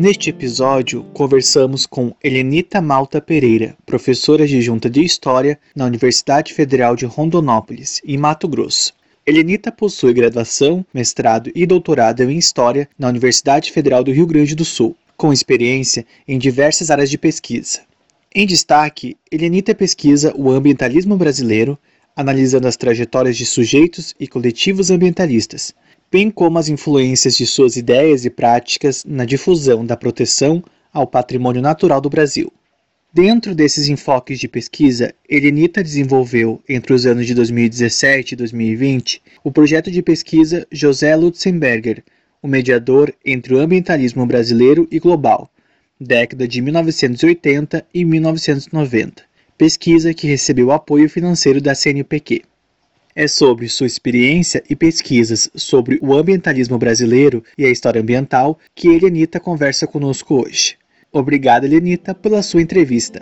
Neste episódio, conversamos com Helenita Malta Pereira, professora adjunta de História na Universidade Federal de Rondonópolis, em Mato Grosso. Helenita possui graduação, mestrado e doutorado em História na Universidade Federal do Rio Grande do Sul, com experiência em diversas áreas de pesquisa. Em destaque, Helenita pesquisa o ambientalismo brasileiro, analisando as trajetórias de sujeitos e coletivos ambientalistas, bem como as influências de suas ideias e práticas na difusão da proteção ao patrimônio natural do Brasil. Dentro desses enfoques de pesquisa, Helenita desenvolveu, entre os anos de 2017 e 2020, o projeto de pesquisa José Lutzenberger, o mediador entre o ambientalismo brasileiro e global, década de 1980 e 1990, pesquisa que recebeu apoio financeiro da CNPq. É sobre sua experiência e pesquisas sobre o ambientalismo brasileiro e a história ambiental que Elenita conversa conosco hoje. Obrigada, Elenita, pela sua entrevista.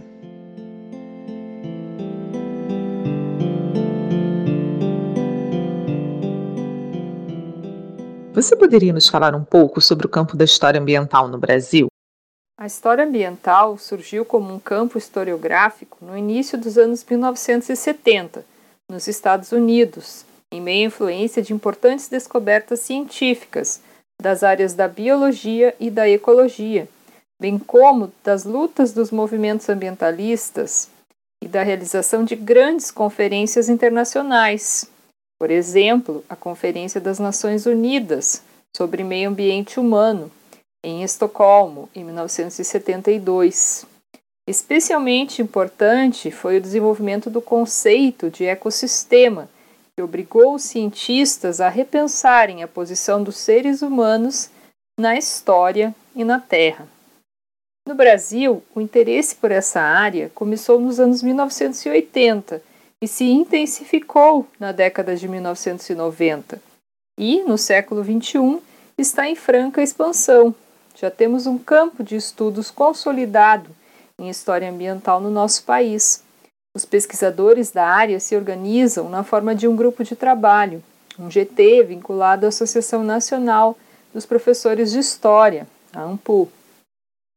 Você poderia nos falar um pouco sobre o campo da história ambiental no Brasil? A história ambiental surgiu como um campo historiográfico no início dos anos 1970 nos Estados Unidos, em meio à influência de importantes descobertas científicas das áreas da biologia e da ecologia, bem como das lutas dos movimentos ambientalistas e da realização de grandes conferências internacionais. Por exemplo, a Conferência das Nações Unidas sobre Meio Ambiente Humano, em Estocolmo, em 1972. Especialmente importante foi o desenvolvimento do conceito de ecossistema, que obrigou os cientistas a repensarem a posição dos seres humanos na história e na Terra. No Brasil, o interesse por essa área começou nos anos 1980 e se intensificou na década de 1990. E, no século XXI, está em franca expansão. Já temos um campo de estudos consolidado em história ambiental no nosso país. Os pesquisadores da área se organizam na forma de um grupo de trabalho, um GT vinculado à Associação Nacional dos Professores de História, a AMPU.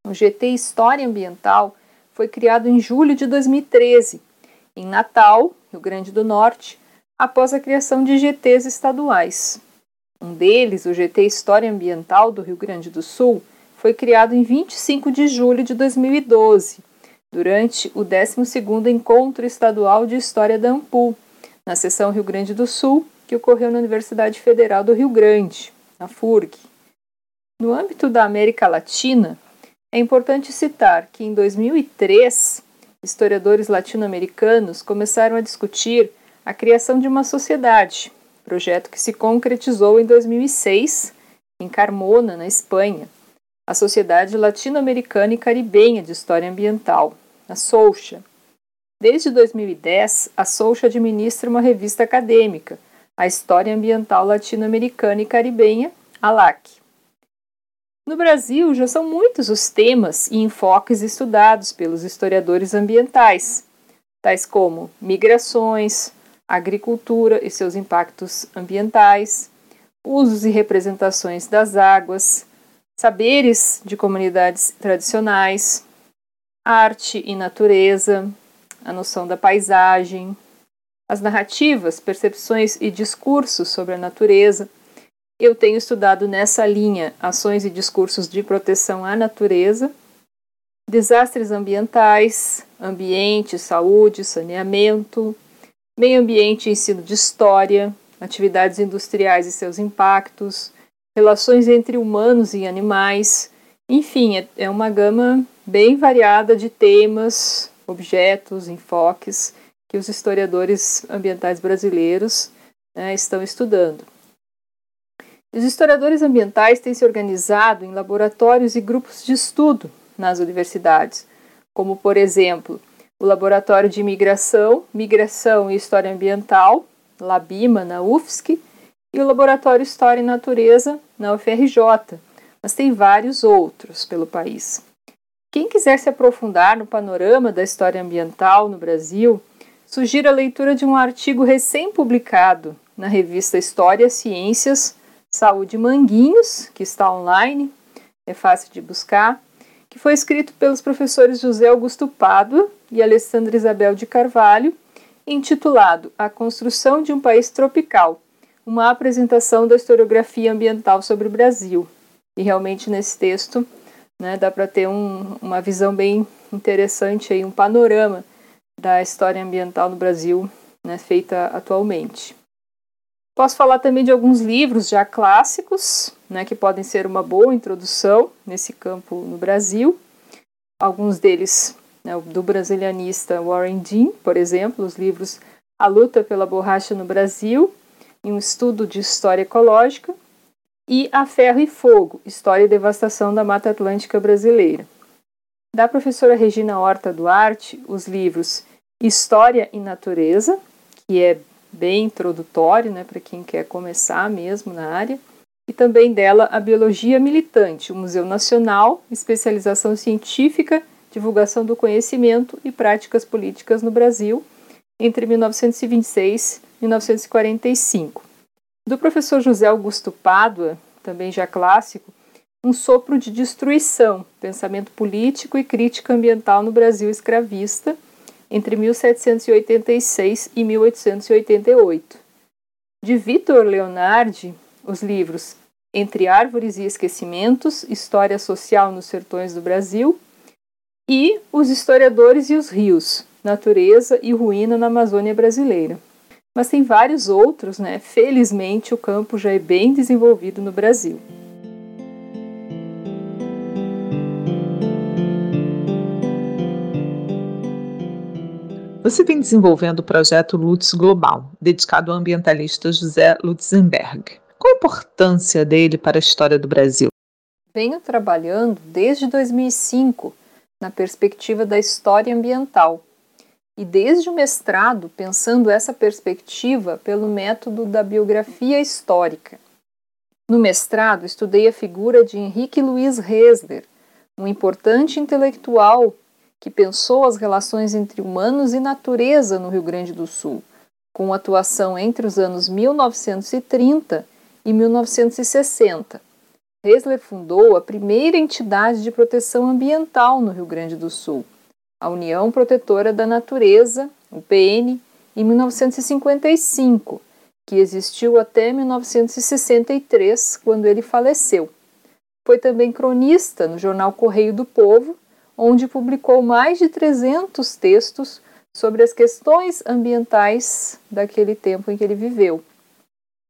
O GT História Ambiental foi criado em julho de 2013, em Natal, Rio Grande do Norte, após a criação de GTs estaduais. Um deles, o GT História Ambiental do Rio Grande do Sul, foi criado em 25 de julho de 2012, durante o 12º Encontro Estadual de História da Ampul, na seção Rio Grande do Sul, que ocorreu na Universidade Federal do Rio Grande, a FURG. No âmbito da América Latina, é importante citar que em 2003, historiadores latino-americanos começaram a discutir a criação de uma sociedade, projeto que se concretizou em 2006 em Carmona, na Espanha, a Sociedade Latino-Americana e Caribenha de História Ambiental, a SOUCHA. Desde 2010, a SOUCHA administra uma revista acadêmica, a História Ambiental Latino-Americana e Caribenha, a LAC. No Brasil, já são muitos os temas e enfoques estudados pelos historiadores ambientais, tais como migrações, agricultura e seus impactos ambientais, usos e representações das águas, saberes de comunidades tradicionais, arte e natureza, a noção da paisagem, as narrativas, percepções e discursos sobre a natureza. Eu tenho estudado nessa linha ações e discursos de proteção à natureza, desastres ambientais, ambiente, saúde, saneamento, meio ambiente e ensino de história, atividades industriais e seus impactos, relações entre humanos e animais, enfim, é, é uma gama bem variada de temas, objetos, enfoques que os historiadores ambientais brasileiros né, estão estudando. Os historiadores ambientais têm se organizado em laboratórios e grupos de estudo nas universidades, como, por exemplo, o Laboratório de Migração, Migração e História Ambiental, LABIMA, na UFSC, e o Laboratório História e Natureza, na UFRJ, mas tem vários outros pelo país. Quem quiser se aprofundar no panorama da história ambiental no Brasil, sugiro a leitura de um artigo recém-publicado na revista História, Ciências, Saúde Manguinhos, que está online, é fácil de buscar, que foi escrito pelos professores José Augusto Pádua e Alessandra Isabel de Carvalho, intitulado A Construção de um País Tropical, uma apresentação da historiografia ambiental sobre o Brasil. E realmente nesse texto né, dá para ter um, uma visão bem interessante, aí, um panorama da história ambiental no Brasil né, feita atualmente. Posso falar também de alguns livros já clássicos, né, que podem ser uma boa introdução nesse campo no Brasil. Alguns deles, né, do brasilianista Warren Dean, por exemplo, os livros A Luta pela Borracha no Brasil e um estudo de história ecológica, e A Ferro e Fogo, História e Devastação da Mata Atlântica Brasileira. Da professora Regina Horta Duarte, os livros História e Natureza, que é bem introdutório né, para quem quer começar mesmo na área, e também dela a Biologia Militante, o Museu Nacional, especialização científica, divulgação do conhecimento e práticas políticas no Brasil, entre 1926 e 1945. Do professor José Augusto Pádua, também já clássico, um sopro de destruição, pensamento político e crítica ambiental no Brasil escravista, entre 1786 e 1888. De Vitor Leonardi, os livros Entre Árvores e Esquecimentos, História Social nos Sertões do Brasil, e Os Historiadores e os Rios, Natureza e Ruína na Amazônia Brasileira mas tem vários outros, né? Felizmente o campo já é bem desenvolvido no Brasil. Você vem desenvolvendo o projeto Lutz Global, dedicado ao ambientalista José Lutzenberg. Qual a importância dele para a história do Brasil? Venho trabalhando desde 2005 na perspectiva da história ambiental, e desde o mestrado pensando essa perspectiva pelo método da biografia histórica. No mestrado, estudei a figura de Henrique Luiz Resler, um importante intelectual que pensou as relações entre humanos e natureza no Rio Grande do Sul, com atuação entre os anos 1930 e 1960. Resler fundou a primeira entidade de proteção ambiental no Rio Grande do Sul, a União Protetora da Natureza, o PN, em 1955, que existiu até 1963, quando ele faleceu. Foi também cronista no jornal Correio do Povo, onde publicou mais de 300 textos sobre as questões ambientais daquele tempo em que ele viveu.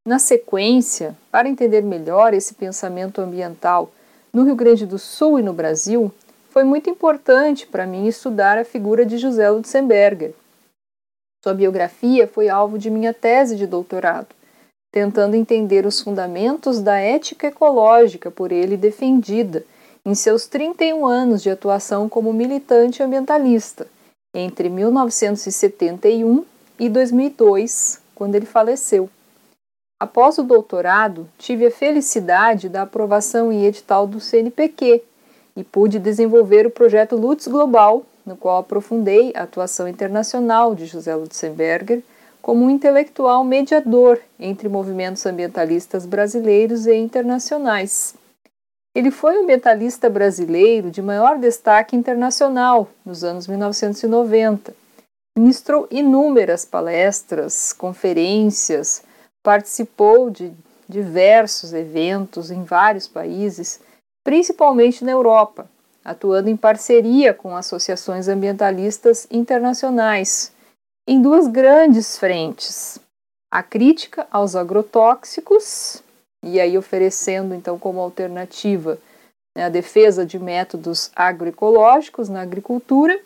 Na sequência, para entender melhor esse pensamento ambiental no Rio Grande do Sul e no Brasil, foi muito importante para mim estudar a figura de José Lutzenberger. Sua biografia foi alvo de minha tese de doutorado, tentando entender os fundamentos da ética ecológica por ele defendida em seus 31 anos de atuação como militante ambientalista, entre 1971 e 2002, quando ele faleceu. Após o doutorado, tive a felicidade da aprovação em edital do CNPq, e pude desenvolver o projeto Lutz Global, no qual aprofundei a atuação internacional de José Lutzenberger como um intelectual mediador entre movimentos ambientalistas brasileiros e internacionais. Ele foi o ambientalista brasileiro de maior destaque internacional nos anos 1990. Ministrou inúmeras palestras, conferências, participou de diversos eventos em vários países principalmente na Europa, atuando em parceria com associações ambientalistas internacionais em duas grandes frentes: a crítica aos agrotóxicos e aí oferecendo então como alternativa né, a defesa de métodos agroecológicos na agricultura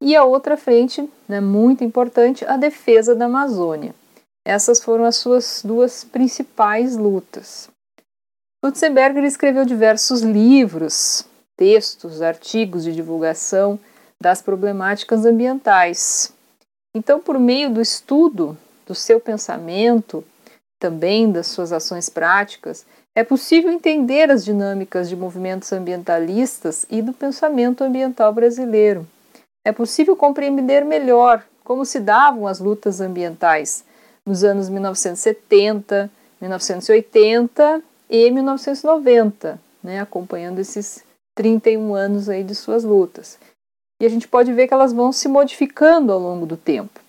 e a outra frente, né, muito importante, a defesa da Amazônia. Essas foram as suas duas principais lutas. Lutzenberger escreveu diversos livros, textos, artigos de divulgação das problemáticas ambientais. Então, por meio do estudo do seu pensamento, também das suas ações práticas, é possível entender as dinâmicas de movimentos ambientalistas e do pensamento ambiental brasileiro. É possível compreender melhor como se davam as lutas ambientais nos anos 1970, 1980 e 1990, né, acompanhando esses 31 anos aí de suas lutas. E a gente pode ver que elas vão se modificando ao longo do tempo.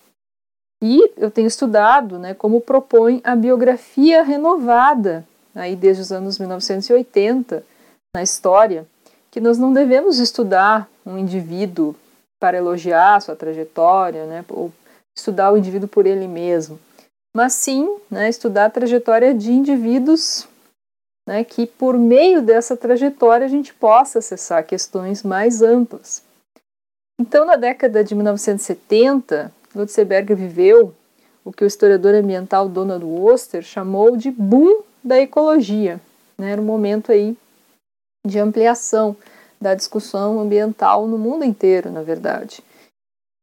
E eu tenho estudado né, como propõe a biografia renovada, aí desde os anos 1980, na história, que nós não devemos estudar um indivíduo para elogiar sua trajetória, né, ou estudar o indivíduo por ele mesmo, mas sim né, estudar a trajetória de indivíduos né, que, por meio dessa trajetória, a gente possa acessar questões mais amplas. Então, na década de 1970, Lutzeberger viveu o que o historiador ambiental Donald Oster chamou de boom da ecologia. Né? Era um momento aí de ampliação da discussão ambiental no mundo inteiro, na verdade.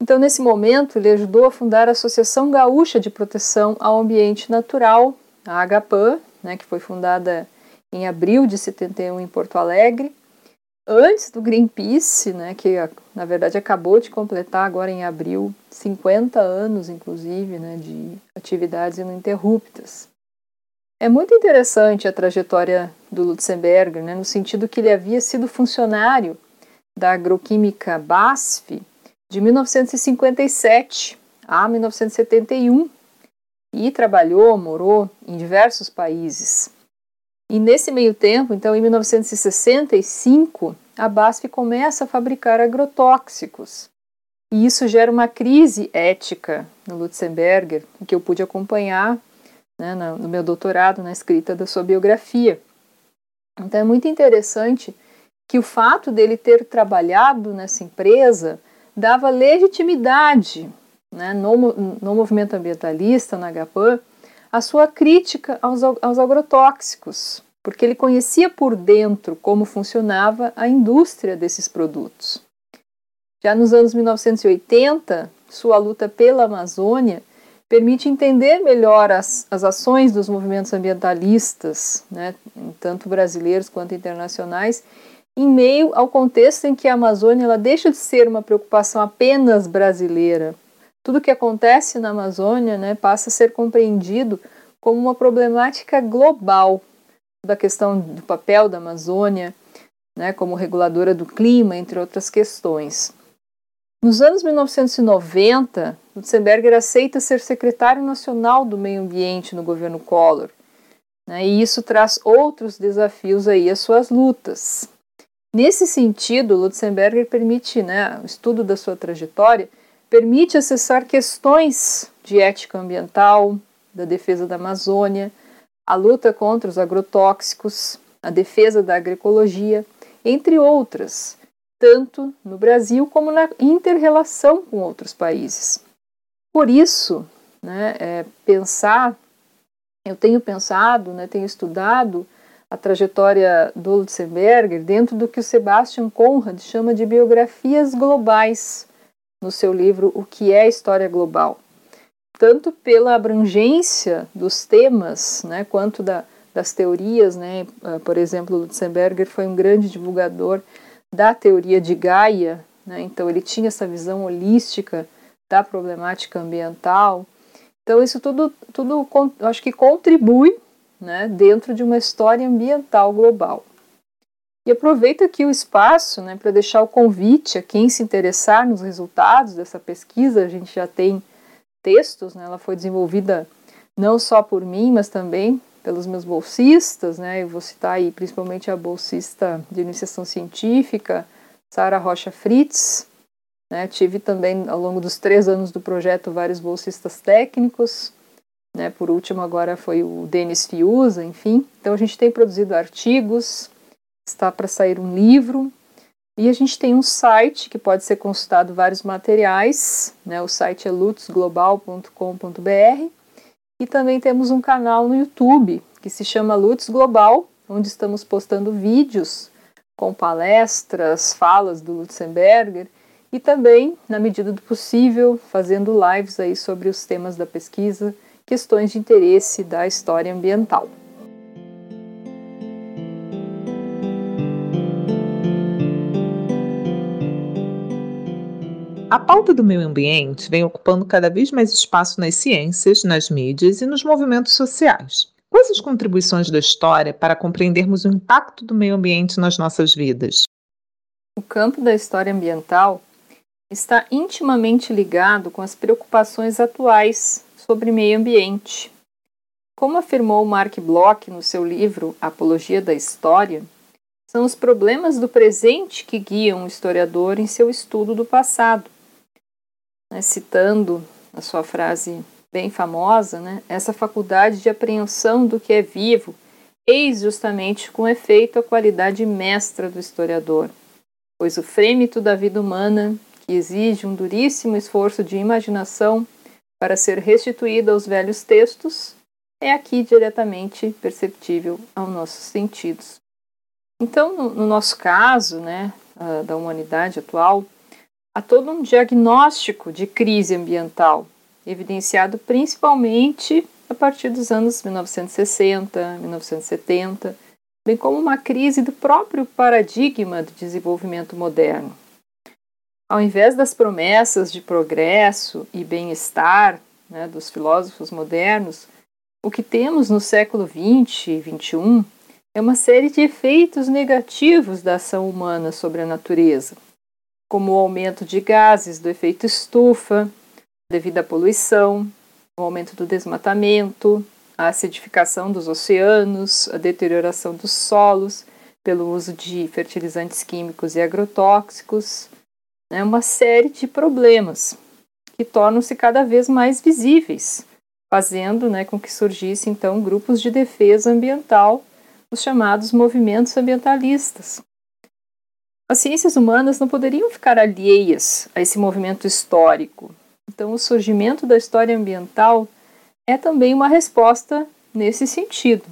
Então, nesse momento, ele ajudou a fundar a Associação Gaúcha de Proteção ao Ambiente Natural, a AGAPAN, né, que foi fundada em abril de 71 em Porto Alegre, antes do Greenpeace, né, que na verdade acabou de completar agora em abril 50 anos, inclusive, né, de atividades ininterruptas. É muito interessante a trajetória do Lutzenberger, né, no sentido que ele havia sido funcionário da agroquímica BASF de 1957 a 1971 e trabalhou, morou em diversos países. E nesse meio tempo, então em 1965, a BASF começa a fabricar agrotóxicos. E isso gera uma crise ética no Lutzenberger, que eu pude acompanhar né, no meu doutorado, na escrita da sua biografia. Então é muito interessante que o fato dele ter trabalhado nessa empresa dava legitimidade né, no, no movimento ambientalista, na GAPAN, a sua crítica aos, aos agrotóxicos, porque ele conhecia por dentro como funcionava a indústria desses produtos. Já nos anos 1980, sua luta pela Amazônia permite entender melhor as, as ações dos movimentos ambientalistas, né, tanto brasileiros quanto internacionais, em meio ao contexto em que a Amazônia ela deixa de ser uma preocupação apenas brasileira. Tudo que acontece na Amazônia né, passa a ser compreendido como uma problemática global da questão do papel da Amazônia né, como reguladora do clima, entre outras questões. Nos anos 1990, Lutzenberger aceita ser secretário nacional do meio ambiente no governo Collor. Né, e isso traz outros desafios aí às suas lutas. Nesse sentido, Lutzenberger permite, né, o estudo da sua trajetória, permite acessar questões de ética ambiental, da defesa da Amazônia, a luta contra os agrotóxicos, a defesa da agroecologia, entre outras, tanto no Brasil como na interrelação com outros países. Por isso, né, é, pensar, eu tenho pensado, né, tenho estudado a trajetória do Lutzenberger dentro do que o Sebastian Conrad chama de biografias globais no seu livro O que é História Global. Tanto pela abrangência dos temas, né, quanto da, das teorias, né, ah, por exemplo, Lutzenberger foi um grande divulgador da teoria de Gaia, né, então ele tinha essa visão holística da problemática ambiental. Então isso tudo, tudo acho que contribui né, dentro de uma história ambiental global. E aproveito aqui o espaço né, para deixar o convite a quem se interessar nos resultados dessa pesquisa. A gente já tem textos, né, ela foi desenvolvida não só por mim, mas também pelos meus bolsistas. Né, eu vou citar aí principalmente a bolsista de iniciação científica, Sara Rocha Fritz. Né? Tive também, ao longo dos três anos do projeto, vários bolsistas técnicos. Né? Por último, agora foi o Denis Fiuza, enfim. Então, a gente tem produzido artigos, está para sair um livro. E a gente tem um site que pode ser consultado vários materiais, né? O site é lutzglobal.com.br e também temos um canal no YouTube que se chama Lutz Global, onde estamos postando vídeos com palestras, falas do Lutzenberger e também, na medida do possível, fazendo lives aí sobre os temas da pesquisa, questões de interesse da história ambiental. A pauta do meio ambiente vem ocupando cada vez mais espaço nas ciências, nas mídias e nos movimentos sociais. Quais as contribuições da história para compreendermos o impacto do meio ambiente nas nossas vidas? O campo da história ambiental está intimamente ligado com as preocupações atuais sobre meio ambiente. Como afirmou Mark Bloch no seu livro Apologia da História, são os problemas do presente que guiam o historiador em seu estudo do passado né, citando a sua frase bem famosa, né, essa faculdade de apreensão do que é vivo, eis justamente com efeito a qualidade mestra do historiador, pois o frêmito da vida humana, que exige um duríssimo esforço de imaginação para ser restituído aos velhos textos, é aqui diretamente perceptível aos nossos sentidos. Então, no, no nosso caso, né, da humanidade atual, há todo um diagnóstico de crise ambiental, evidenciado principalmente a partir dos anos 1960, 1970, bem como uma crise do próprio paradigma do desenvolvimento moderno. Ao invés das promessas de progresso e bem-estar né, dos filósofos modernos, o que temos no século XX e XXI é uma série de efeitos negativos da ação humana sobre a natureza, como o aumento de gases do efeito estufa, devido à poluição, o aumento do desmatamento, a acidificação dos oceanos, a deterioração dos solos pelo uso de fertilizantes químicos e agrotóxicos, né, uma série de problemas que tornam-se cada vez mais visíveis, fazendo né, com que surgissem então grupos de defesa ambiental, os chamados movimentos ambientalistas, as ciências humanas não poderiam ficar alheias a esse movimento histórico. Então, o surgimento da história ambiental é também uma resposta nesse sentido.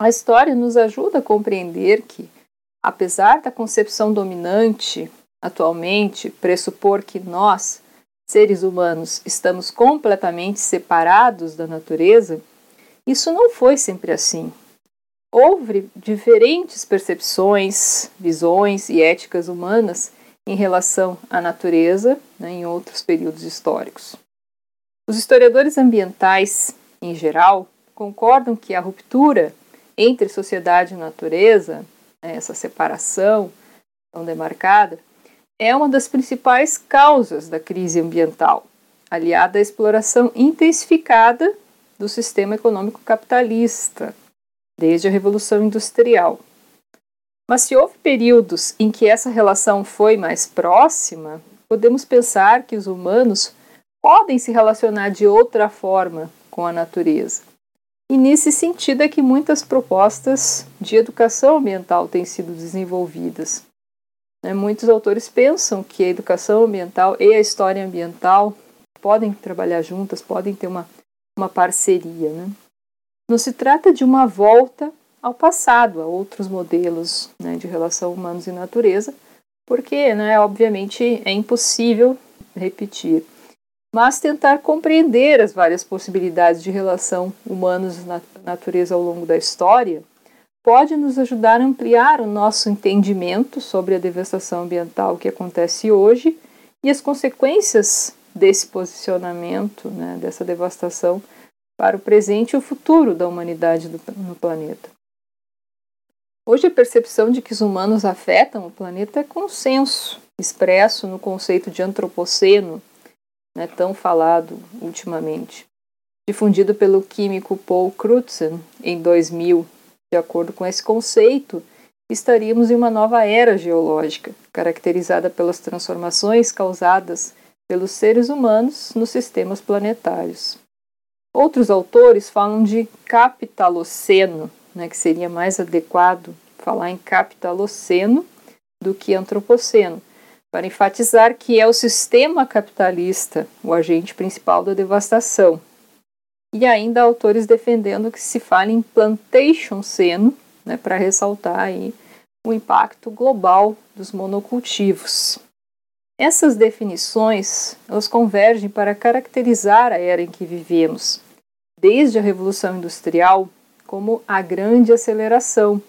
A história nos ajuda a compreender que, apesar da concepção dominante atualmente pressupor que nós, seres humanos, estamos completamente separados da natureza, isso não foi sempre assim. Houve diferentes percepções, visões e éticas humanas em relação à natureza né, em outros períodos históricos. Os historiadores ambientais, em geral, concordam que a ruptura entre sociedade e natureza, né, essa separação tão demarcada, é uma das principais causas da crise ambiental, aliada à exploração intensificada do sistema econômico capitalista, desde a Revolução Industrial. Mas se houve períodos em que essa relação foi mais próxima, podemos pensar que os humanos podem se relacionar de outra forma com a natureza. E nesse sentido é que muitas propostas de educação ambiental têm sido desenvolvidas. Né, muitos autores pensam que a educação ambiental e a história ambiental podem trabalhar juntas, podem ter uma, uma parceria. Né? Não se trata de uma volta ao passado, a outros modelos né, de relação humanos e natureza, porque, né, obviamente, é impossível repetir. Mas tentar compreender as várias possibilidades de relação humanos e natureza ao longo da história pode nos ajudar a ampliar o nosso entendimento sobre a devastação ambiental que acontece hoje e as consequências desse posicionamento, né, dessa devastação para o presente e o futuro da humanidade no planeta. Hoje, a percepção de que os humanos afetam o planeta é consenso, expresso no conceito de antropoceno, né, tão falado ultimamente, difundido pelo químico Paul Crutzen em 2000. De acordo com esse conceito, estaríamos em uma nova era geológica, caracterizada pelas transformações causadas pelos seres humanos nos sistemas planetários. Outros autores falam de capitaloceno, né, que seria mais adequado falar em capitaloceno do que antropoceno, para enfatizar que é o sistema capitalista o agente principal da devastação. E ainda autores defendendo que se fale em plantation seno, né, para ressaltar aí o impacto global dos monocultivos. Essas definições elas convergem para caracterizar a era em que vivemos, desde a Revolução Industrial como a grande aceleração,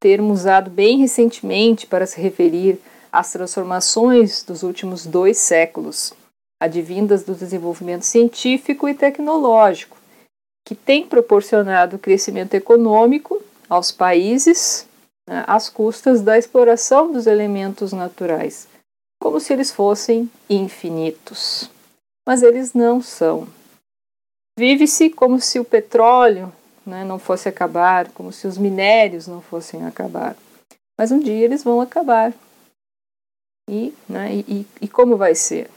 termo usado bem recentemente para se referir às transformações dos últimos dois séculos, advindas do desenvolvimento científico e tecnológico, que tem proporcionado crescimento econômico aos países né, às custas da exploração dos elementos naturais, como se eles fossem infinitos. Mas eles não são. Vive-se como se o petróleo né, não fosse acabar, como se os minérios não fossem acabar. Mas um dia eles vão acabar. E, né, e, e como vai ser?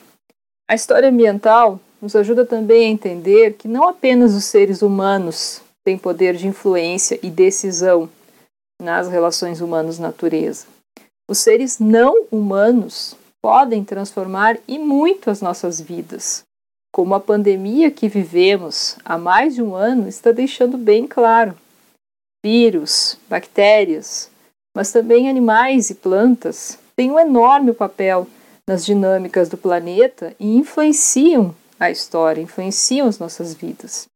A história ambiental nos ajuda também a entender que não apenas os seres humanos têm poder de influência e decisão nas relações humanos-natureza. Os seres não humanos podem transformar e muito as nossas vidas, como a pandemia que vivemos há mais de um ano está deixando bem claro. Vírus, bactérias, mas também animais e plantas têm um enorme papel nas dinâmicas do planeta e influenciam a história, influenciam as nossas vidas.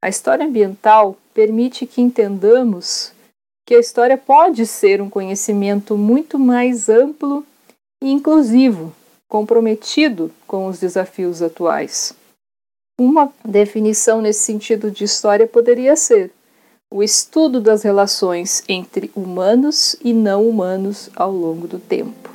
A história ambiental permite que entendamos que a história pode ser um conhecimento muito mais amplo e inclusivo, comprometido com os desafios atuais. Uma definição nesse sentido de história poderia ser o estudo das relações entre humanos e não humanos ao longo do tempo.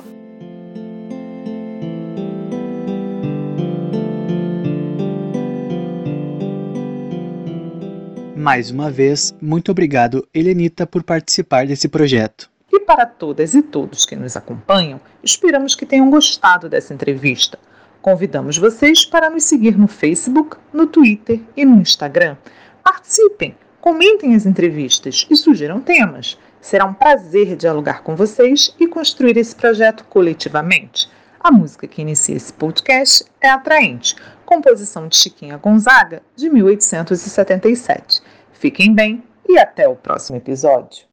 Mais uma vez, muito obrigado, Helenita, por participar desse projeto. E para todas e todos que nos acompanham, esperamos que tenham gostado dessa entrevista. Convidamos vocês para nos seguir no Facebook, no Twitter e no Instagram. Participem, comentem as entrevistas e sugiram temas. Será um prazer dialogar com vocês e construir esse projeto coletivamente. A música que inicia esse podcast é Atraente, composição de Chiquinha Gonzaga, de 1877. Fiquem bem e até o próximo episódio.